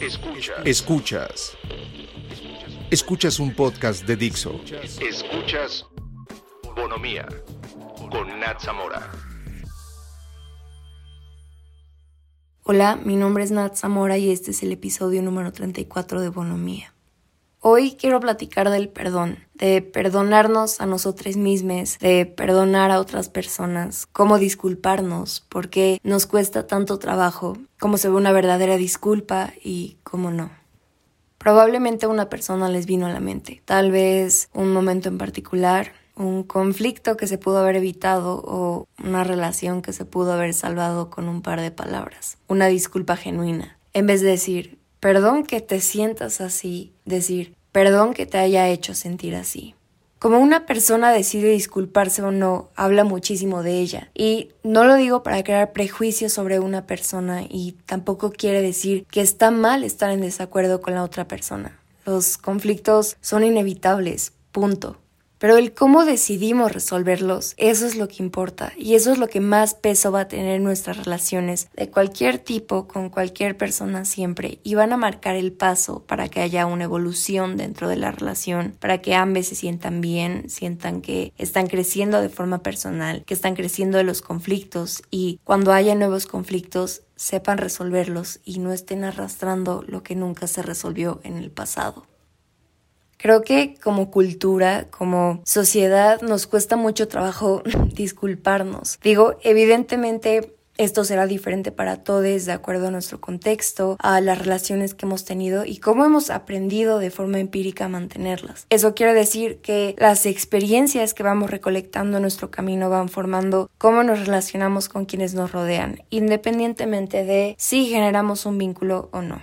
Escuchas. Escuchas. Escuchas un podcast de Dixo. Escuchas Bonomía con Nat Zamora. Hola, mi nombre es Nat Zamora y este es el episodio número 34 de Bonomía. Hoy quiero platicar del perdón, de perdonarnos a nosotros mismos, de perdonar a otras personas, cómo disculparnos, por qué nos cuesta tanto trabajo, cómo se ve una verdadera disculpa y cómo no. Probablemente una persona les vino a la mente, tal vez un momento en particular, un conflicto que se pudo haber evitado o una relación que se pudo haber salvado con un par de palabras, una disculpa genuina, en vez de decir, Perdón que te sientas así, decir, perdón que te haya hecho sentir así. Como una persona decide disculparse o no, habla muchísimo de ella. Y no lo digo para crear prejuicios sobre una persona y tampoco quiere decir que está mal estar en desacuerdo con la otra persona. Los conflictos son inevitables, punto. Pero el cómo decidimos resolverlos, eso es lo que importa y eso es lo que más peso va a tener nuestras relaciones de cualquier tipo con cualquier persona siempre y van a marcar el paso para que haya una evolución dentro de la relación, para que ambos se sientan bien, sientan que están creciendo de forma personal, que están creciendo de los conflictos y cuando haya nuevos conflictos sepan resolverlos y no estén arrastrando lo que nunca se resolvió en el pasado. Creo que como cultura, como sociedad, nos cuesta mucho trabajo disculparnos. Digo, evidentemente esto será diferente para todos de acuerdo a nuestro contexto, a las relaciones que hemos tenido y cómo hemos aprendido de forma empírica a mantenerlas. Eso quiere decir que las experiencias que vamos recolectando en nuestro camino van formando cómo nos relacionamos con quienes nos rodean, independientemente de si generamos un vínculo o no.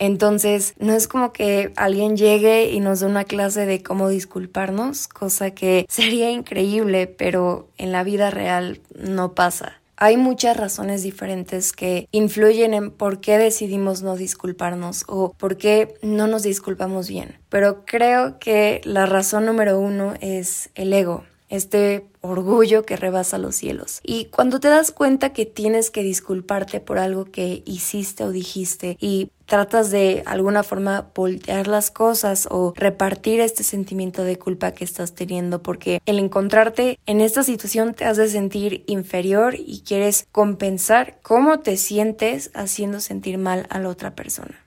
Entonces, no es como que alguien llegue y nos dé una clase de cómo disculparnos, cosa que sería increíble, pero en la vida real no pasa. Hay muchas razones diferentes que influyen en por qué decidimos no disculparnos o por qué no nos disculpamos bien. Pero creo que la razón número uno es el ego este orgullo que rebasa los cielos. Y cuando te das cuenta que tienes que disculparte por algo que hiciste o dijiste y tratas de alguna forma voltear las cosas o repartir este sentimiento de culpa que estás teniendo porque el encontrarte en esta situación te hace sentir inferior y quieres compensar cómo te sientes haciendo sentir mal a la otra persona.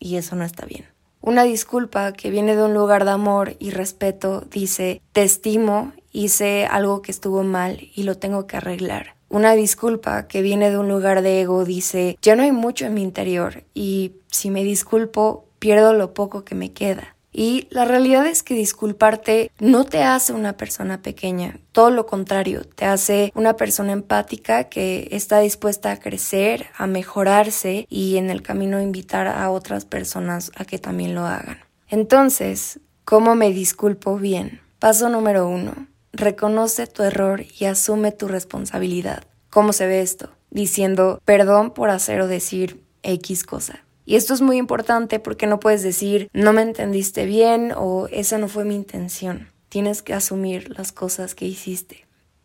Y eso no está bien. Una disculpa que viene de un lugar de amor y respeto dice, te estimo hice algo que estuvo mal y lo tengo que arreglar. Una disculpa que viene de un lugar de ego dice, ya no hay mucho en mi interior y si me disculpo, pierdo lo poco que me queda. Y la realidad es que disculparte no te hace una persona pequeña, todo lo contrario, te hace una persona empática que está dispuesta a crecer, a mejorarse y en el camino invitar a otras personas a que también lo hagan. Entonces, ¿cómo me disculpo bien? Paso número uno reconoce tu error y asume tu responsabilidad. ¿Cómo se ve esto? Diciendo perdón por hacer o decir X cosa. Y esto es muy importante porque no puedes decir no me entendiste bien o esa no fue mi intención. Tienes que asumir las cosas que hiciste.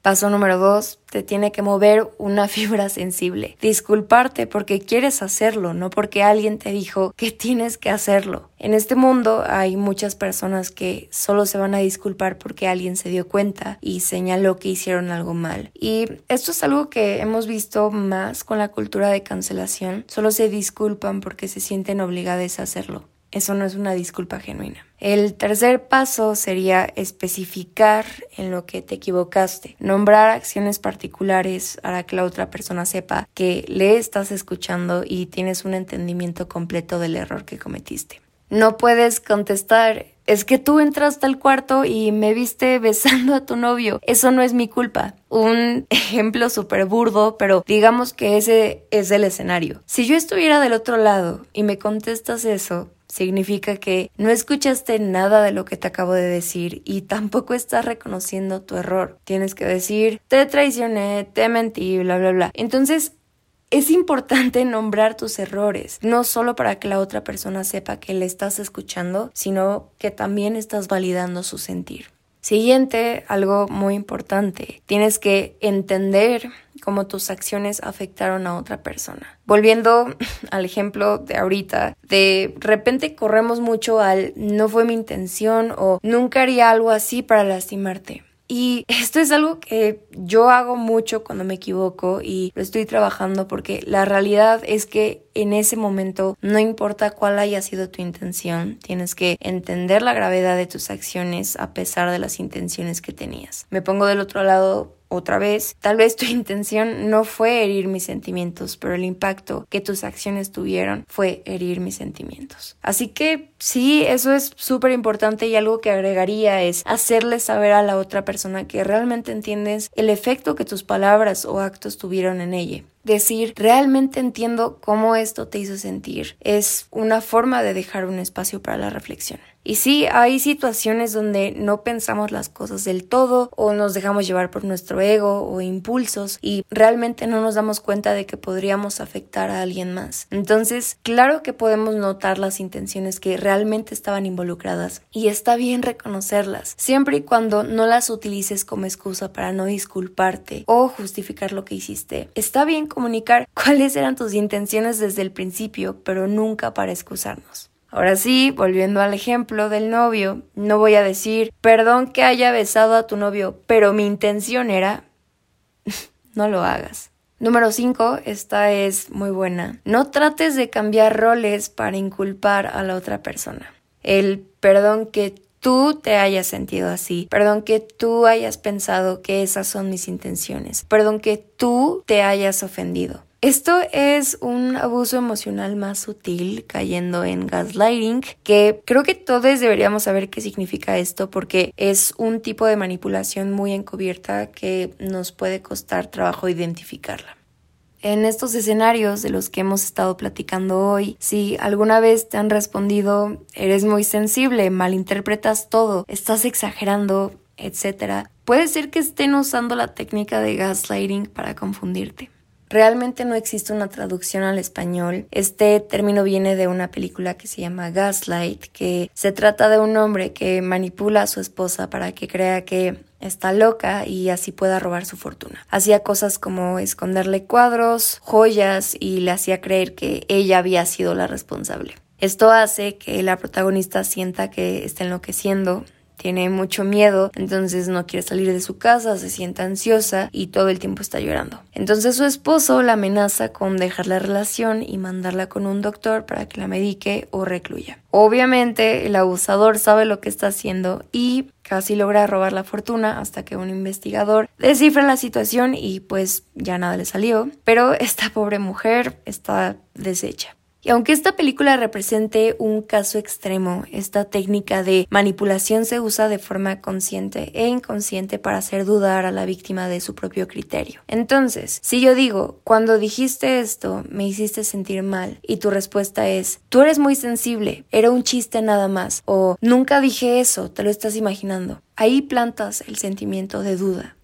Paso número dos, te tiene que mover una fibra sensible. Disculparte porque quieres hacerlo, no porque alguien te dijo que tienes que hacerlo. En este mundo hay muchas personas que solo se van a disculpar porque alguien se dio cuenta y señaló que hicieron algo mal. Y esto es algo que hemos visto más con la cultura de cancelación. Solo se disculpan porque se sienten obligadas a hacerlo. Eso no es una disculpa genuina. El tercer paso sería especificar en lo que te equivocaste, nombrar acciones particulares para que la otra persona sepa que le estás escuchando y tienes un entendimiento completo del error que cometiste. No puedes contestar, es que tú entraste al cuarto y me viste besando a tu novio. Eso no es mi culpa. Un ejemplo súper burdo, pero digamos que ese es el escenario. Si yo estuviera del otro lado y me contestas eso, significa que no escuchaste nada de lo que te acabo de decir y tampoco estás reconociendo tu error. Tienes que decir, te traicioné, te mentí, bla, bla, bla. Entonces, es importante nombrar tus errores, no solo para que la otra persona sepa que le estás escuchando, sino que también estás validando su sentir. Siguiente, algo muy importante, tienes que entender cómo tus acciones afectaron a otra persona. Volviendo al ejemplo de ahorita, de repente corremos mucho al no fue mi intención o nunca haría algo así para lastimarte. Y esto es algo que yo hago mucho cuando me equivoco y lo estoy trabajando porque la realidad es que en ese momento no importa cuál haya sido tu intención, tienes que entender la gravedad de tus acciones a pesar de las intenciones que tenías. Me pongo del otro lado otra vez, tal vez tu intención no fue herir mis sentimientos, pero el impacto que tus acciones tuvieron fue herir mis sentimientos. Así que sí, eso es súper importante y algo que agregaría es hacerle saber a la otra persona que realmente entiendes el efecto que tus palabras o actos tuvieron en ella decir, realmente entiendo cómo esto te hizo sentir. Es una forma de dejar un espacio para la reflexión. Y sí, hay situaciones donde no pensamos las cosas del todo o nos dejamos llevar por nuestro ego o impulsos y realmente no nos damos cuenta de que podríamos afectar a alguien más. Entonces, claro que podemos notar las intenciones que realmente estaban involucradas y está bien reconocerlas, siempre y cuando no las utilices como excusa para no disculparte o justificar lo que hiciste. Está bien comunicar cuáles eran tus intenciones desde el principio, pero nunca para excusarnos. Ahora sí, volviendo al ejemplo del novio, no voy a decir, perdón que haya besado a tu novio, pero mi intención era... no lo hagas. Número 5, esta es muy buena. No trates de cambiar roles para inculpar a la otra persona. El perdón que tú te hayas sentido así, perdón que tú hayas pensado que esas son mis intenciones, perdón que tú te hayas ofendido. Esto es un abuso emocional más sutil, cayendo en gaslighting, que creo que todos deberíamos saber qué significa esto porque es un tipo de manipulación muy encubierta que nos puede costar trabajo identificarla. En estos escenarios de los que hemos estado platicando hoy, si alguna vez te han respondido eres muy sensible, malinterpretas todo, estás exagerando, etc., puede ser que estén usando la técnica de gaslighting para confundirte. Realmente no existe una traducción al español. Este término viene de una película que se llama Gaslight, que se trata de un hombre que manipula a su esposa para que crea que está loca y así pueda robar su fortuna. Hacía cosas como esconderle cuadros, joyas y le hacía creer que ella había sido la responsable. Esto hace que la protagonista sienta que está enloqueciendo, tiene mucho miedo, entonces no quiere salir de su casa, se siente ansiosa y todo el tiempo está llorando. Entonces su esposo la amenaza con dejar la relación y mandarla con un doctor para que la medique o recluya. Obviamente el abusador sabe lo que está haciendo y casi logra robar la fortuna hasta que un investigador descifra la situación y pues ya nada le salió. Pero esta pobre mujer está deshecha. Y aunque esta película represente un caso extremo, esta técnica de manipulación se usa de forma consciente e inconsciente para hacer dudar a la víctima de su propio criterio. Entonces, si yo digo, cuando dijiste esto, me hiciste sentir mal, y tu respuesta es, tú eres muy sensible, era un chiste nada más, o nunca dije eso, te lo estás imaginando, ahí plantas el sentimiento de duda.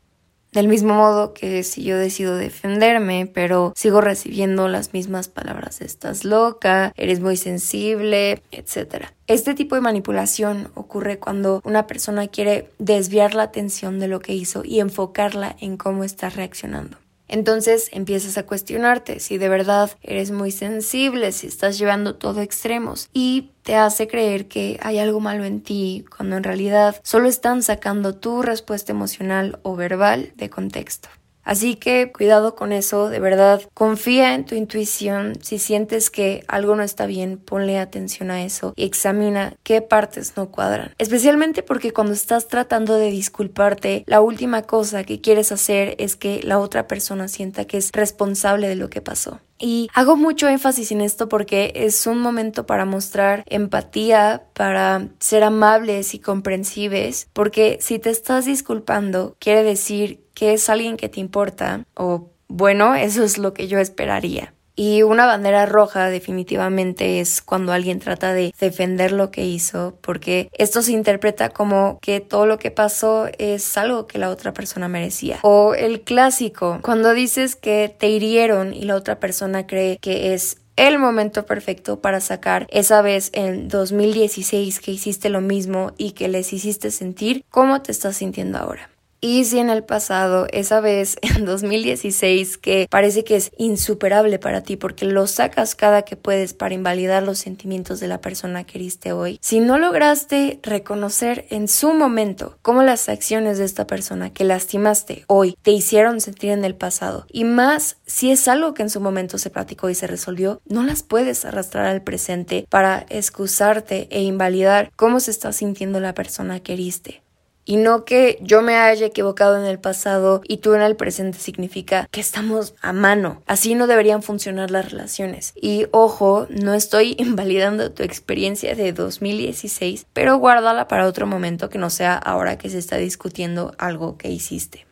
Del mismo modo que si yo decido defenderme, pero sigo recibiendo las mismas palabras, estás loca, eres muy sensible, etc. Este tipo de manipulación ocurre cuando una persona quiere desviar la atención de lo que hizo y enfocarla en cómo está reaccionando. Entonces empiezas a cuestionarte si de verdad eres muy sensible, si estás llevando todo extremos y te hace creer que hay algo malo en ti cuando en realidad solo están sacando tu respuesta emocional o verbal de contexto. Así que cuidado con eso, de verdad, confía en tu intuición. Si sientes que algo no está bien, ponle atención a eso y examina qué partes no cuadran. Especialmente porque cuando estás tratando de disculparte, la última cosa que quieres hacer es que la otra persona sienta que es responsable de lo que pasó. Y hago mucho énfasis en esto porque es un momento para mostrar empatía, para ser amables y comprensibles, porque si te estás disculpando, quiere decir que es alguien que te importa o bueno, eso es lo que yo esperaría. Y una bandera roja definitivamente es cuando alguien trata de defender lo que hizo, porque esto se interpreta como que todo lo que pasó es algo que la otra persona merecía. O el clásico, cuando dices que te hirieron y la otra persona cree que es el momento perfecto para sacar esa vez en 2016 que hiciste lo mismo y que les hiciste sentir cómo te estás sintiendo ahora. Y si en el pasado, esa vez en 2016, que parece que es insuperable para ti porque lo sacas cada que puedes para invalidar los sentimientos de la persona que heriste hoy, si no lograste reconocer en su momento cómo las acciones de esta persona que lastimaste hoy te hicieron sentir en el pasado, y más si es algo que en su momento se platicó y se resolvió, no las puedes arrastrar al presente para excusarte e invalidar cómo se está sintiendo la persona que heriste. Y no que yo me haya equivocado en el pasado y tú en el presente significa que estamos a mano. Así no deberían funcionar las relaciones. Y ojo, no estoy invalidando tu experiencia de 2016, pero guárdala para otro momento que no sea ahora que se está discutiendo algo que hiciste.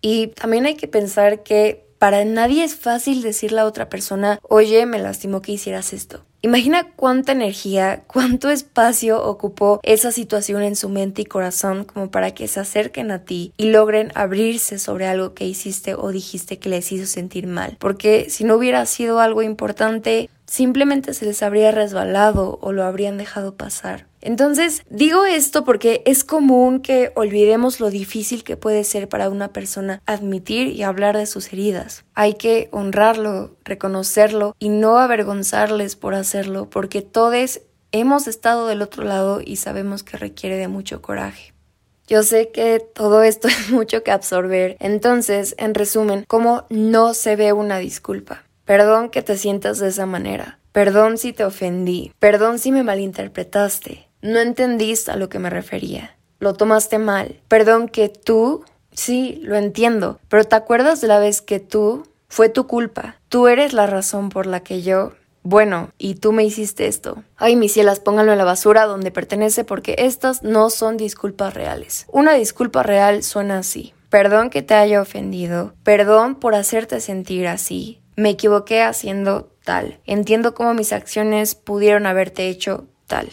Y también hay que pensar que para nadie es fácil decirle a otra persona, oye, me lastimó que hicieras esto. Imagina cuánta energía, cuánto espacio ocupó esa situación en su mente y corazón como para que se acerquen a ti y logren abrirse sobre algo que hiciste o dijiste que les hizo sentir mal. Porque si no hubiera sido algo importante, simplemente se les habría resbalado o lo habrían dejado pasar. Entonces, digo esto porque es común que olvidemos lo difícil que puede ser para una persona admitir y hablar de sus heridas. Hay que honrarlo, reconocerlo y no avergonzarles por hacerlo, porque todos hemos estado del otro lado y sabemos que requiere de mucho coraje. Yo sé que todo esto es mucho que absorber, entonces, en resumen, ¿cómo no se ve una disculpa? Perdón que te sientas de esa manera. Perdón si te ofendí. Perdón si me malinterpretaste. No entendiste a lo que me refería. Lo tomaste mal. Perdón que tú... Sí, lo entiendo. Pero ¿te acuerdas de la vez que tú... Fue tu culpa. Tú eres la razón por la que yo... Bueno, y tú me hiciste esto. Ay, mis cielas, pónganlo en la basura donde pertenece porque estas no son disculpas reales. Una disculpa real suena así. Perdón que te haya ofendido. Perdón por hacerte sentir así. Me equivoqué haciendo tal. Entiendo cómo mis acciones pudieron haberte hecho tal.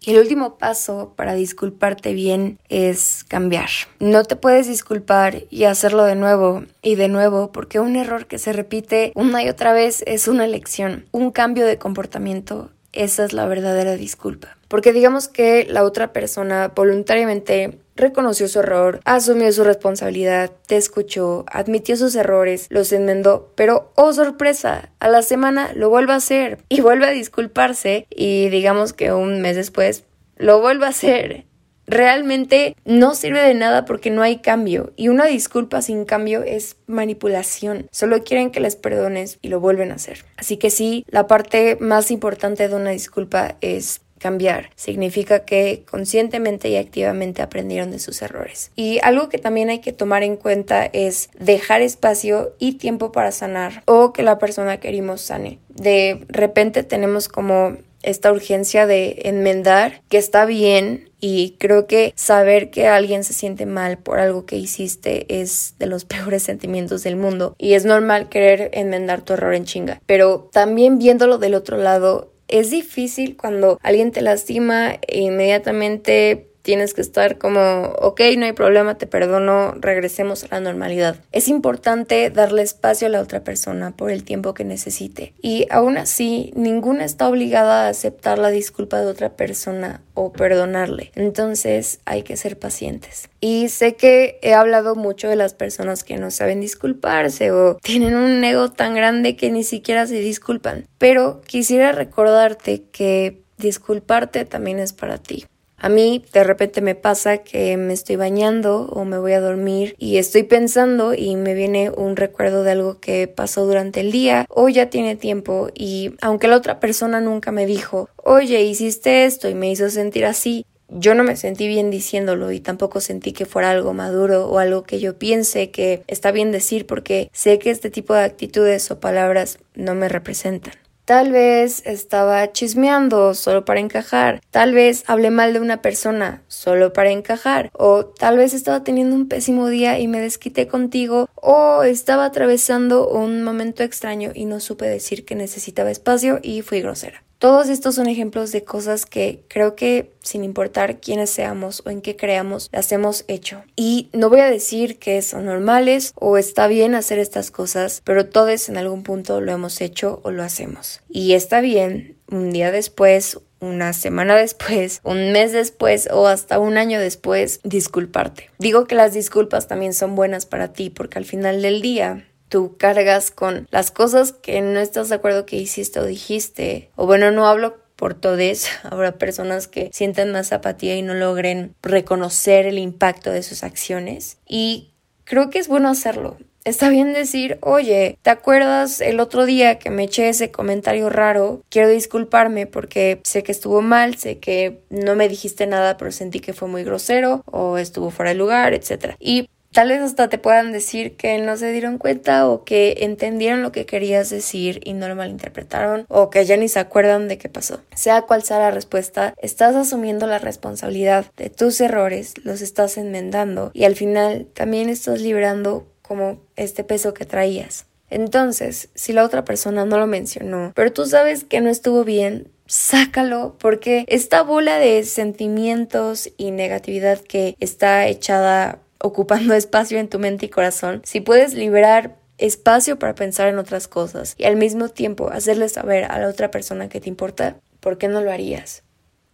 Y el último paso para disculparte bien es cambiar. No te puedes disculpar y hacerlo de nuevo y de nuevo porque un error que se repite una y otra vez es una lección. Un cambio de comportamiento, esa es la verdadera disculpa. Porque digamos que la otra persona voluntariamente reconoció su error, asumió su responsabilidad, te escuchó, admitió sus errores, los enmendó, pero oh sorpresa, a la semana lo vuelve a hacer y vuelve a disculparse y digamos que un mes después lo vuelve a hacer. Realmente no sirve de nada porque no hay cambio y una disculpa sin cambio es manipulación. Solo quieren que les perdones y lo vuelven a hacer. Así que sí, la parte más importante de una disculpa es cambiar. Significa que conscientemente y activamente aprendieron de sus errores. Y algo que también hay que tomar en cuenta es dejar espacio y tiempo para sanar o que la persona que queremos sane. De repente tenemos como esta urgencia de enmendar, que está bien y creo que saber que alguien se siente mal por algo que hiciste es de los peores sentimientos del mundo y es normal querer enmendar tu error en chinga, pero también viéndolo del otro lado es difícil cuando alguien te lastima e inmediatamente tienes que estar como, ok, no hay problema, te perdono, regresemos a la normalidad. Es importante darle espacio a la otra persona por el tiempo que necesite. Y aún así, ninguna está obligada a aceptar la disculpa de otra persona o perdonarle. Entonces hay que ser pacientes. Y sé que he hablado mucho de las personas que no saben disculparse o tienen un ego tan grande que ni siquiera se disculpan. Pero quisiera recordarte que disculparte también es para ti. A mí de repente me pasa que me estoy bañando o me voy a dormir y estoy pensando y me viene un recuerdo de algo que pasó durante el día o ya tiene tiempo y aunque la otra persona nunca me dijo, oye, hiciste esto y me hizo sentir así, yo no me sentí bien diciéndolo y tampoco sentí que fuera algo maduro o algo que yo piense que está bien decir porque sé que este tipo de actitudes o palabras no me representan. Tal vez estaba chismeando solo para encajar, tal vez hablé mal de una persona solo para encajar, o tal vez estaba teniendo un pésimo día y me desquité contigo, o estaba atravesando un momento extraño y no supe decir que necesitaba espacio y fui grosera. Todos estos son ejemplos de cosas que creo que sin importar quiénes seamos o en qué creamos, las hemos hecho. Y no voy a decir que son normales o está bien hacer estas cosas, pero todos en algún punto lo hemos hecho o lo hacemos. Y está bien un día después, una semana después, un mes después o hasta un año después disculparte. Digo que las disculpas también son buenas para ti porque al final del día tú cargas con las cosas que no estás de acuerdo que hiciste o dijiste. O bueno, no hablo por todes. Habrá personas que sientan más apatía y no logren reconocer el impacto de sus acciones. Y creo que es bueno hacerlo. Está bien decir, oye, ¿te acuerdas el otro día que me eché ese comentario raro? Quiero disculparme porque sé que estuvo mal, sé que no me dijiste nada, pero sentí que fue muy grosero o estuvo fuera de lugar, etc. Y Tal vez hasta te puedan decir que no se dieron cuenta o que entendieron lo que querías decir y no lo malinterpretaron o que ya ni se acuerdan de qué pasó. Sea cual sea la respuesta, estás asumiendo la responsabilidad de tus errores, los estás enmendando y al final también estás liberando como este peso que traías. Entonces, si la otra persona no lo mencionó, pero tú sabes que no estuvo bien, sácalo porque esta bola de sentimientos y negatividad que está echada ocupando espacio en tu mente y corazón, si puedes liberar espacio para pensar en otras cosas y al mismo tiempo hacerle saber a la otra persona que te importa, ¿por qué no lo harías?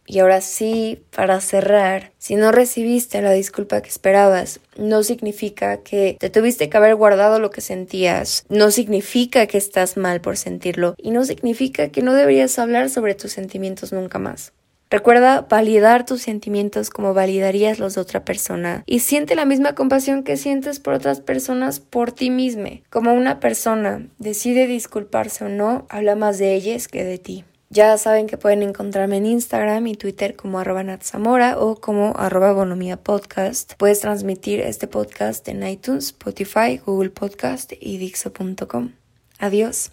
Y ahora sí, para cerrar, si no recibiste la disculpa que esperabas, no significa que te tuviste que haber guardado lo que sentías, no significa que estás mal por sentirlo y no significa que no deberías hablar sobre tus sentimientos nunca más. Recuerda validar tus sentimientos como validarías los de otra persona y siente la misma compasión que sientes por otras personas por ti mismo. Como una persona decide disculparse o no, habla más de ellas que de ti. Ya saben que pueden encontrarme en Instagram y Twitter como arroba natzamora o como arroba podcast. Puedes transmitir este podcast en iTunes, Spotify, Google Podcast y Dixo.com. Adiós.